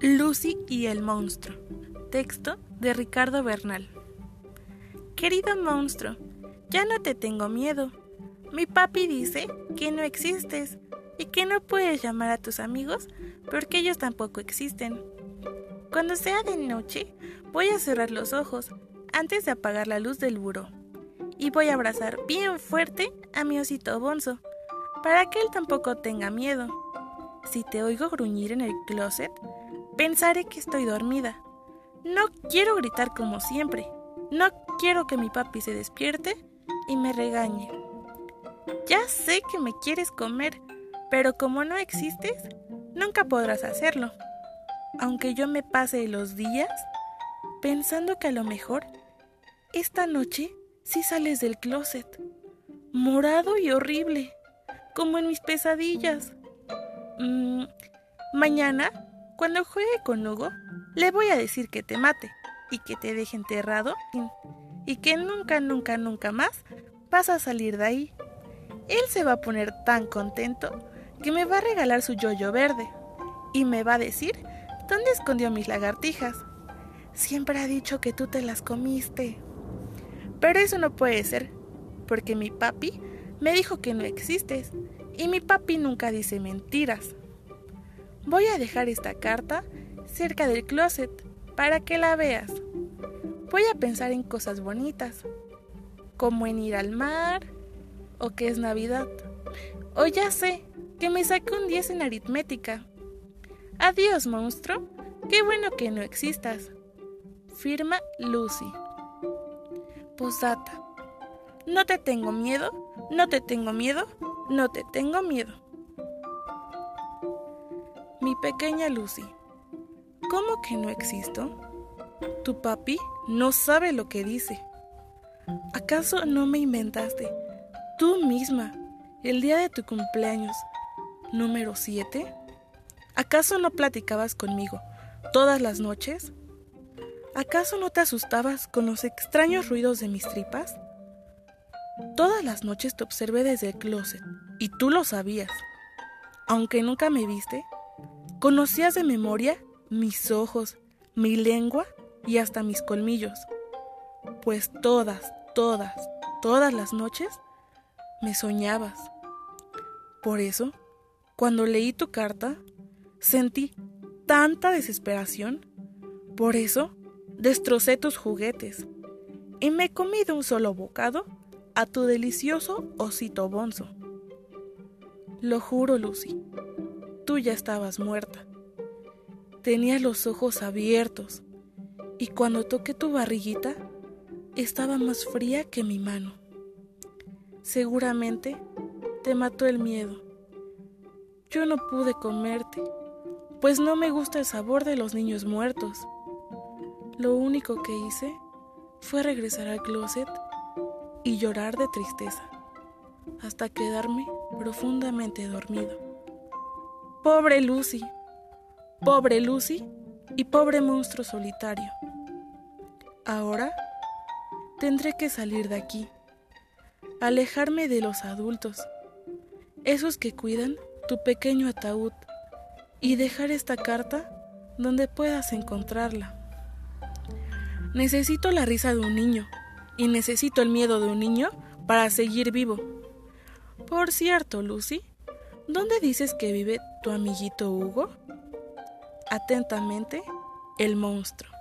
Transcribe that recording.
Lucy y el monstruo. Texto de Ricardo Bernal. Querido monstruo, ya no te tengo miedo. Mi papi dice que no existes y que no puedes llamar a tus amigos porque ellos tampoco existen. Cuando sea de noche, voy a cerrar los ojos antes de apagar la luz del buró y voy a abrazar bien fuerte a mi osito bonzo para que él tampoco tenga miedo. Si te oigo gruñir en el closet, Pensaré que estoy dormida. No quiero gritar como siempre. No quiero que mi papi se despierte y me regañe. Ya sé que me quieres comer, pero como no existes, nunca podrás hacerlo. Aunque yo me pase los días pensando que a lo mejor esta noche sí sales del closet, morado y horrible, como en mis pesadillas. Mm, mañana cuando juegue con Hugo, le voy a decir que te mate y que te deje enterrado y que nunca, nunca, nunca más vas a salir de ahí. Él se va a poner tan contento que me va a regalar su yoyo verde y me va a decir dónde escondió mis lagartijas. Siempre ha dicho que tú te las comiste. Pero eso no puede ser, porque mi papi me dijo que no existes y mi papi nunca dice mentiras. Voy a dejar esta carta cerca del closet para que la veas. Voy a pensar en cosas bonitas, como en ir al mar, o que es Navidad, o ya sé, que me saque un 10 en aritmética. Adiós, monstruo, qué bueno que no existas. Firma Lucy. Posdata. No te tengo miedo, no te tengo miedo, no te tengo miedo. Pequeña Lucy, ¿cómo que no existo? Tu papi no sabe lo que dice. ¿Acaso no me inventaste tú misma el día de tu cumpleaños número 7? ¿Acaso no platicabas conmigo todas las noches? ¿Acaso no te asustabas con los extraños ruidos de mis tripas? Todas las noches te observé desde el closet y tú lo sabías. Aunque nunca me viste, Conocías de memoria mis ojos, mi lengua y hasta mis colmillos, pues todas, todas, todas las noches me soñabas. Por eso, cuando leí tu carta, sentí tanta desesperación. Por eso, destrocé tus juguetes y me comí de un solo bocado a tu delicioso osito bonzo. Lo juro, Lucy tú ya estabas muerta. Tenías los ojos abiertos y cuando toqué tu barriguita estaba más fría que mi mano. Seguramente te mató el miedo. Yo no pude comerte, pues no me gusta el sabor de los niños muertos. Lo único que hice fue regresar al closet y llorar de tristeza, hasta quedarme profundamente dormido. Pobre Lucy, pobre Lucy y pobre monstruo solitario. Ahora tendré que salir de aquí, alejarme de los adultos, esos que cuidan tu pequeño ataúd, y dejar esta carta donde puedas encontrarla. Necesito la risa de un niño y necesito el miedo de un niño para seguir vivo. Por cierto, Lucy, ¿Dónde dices que vive tu amiguito Hugo? Atentamente, el monstruo.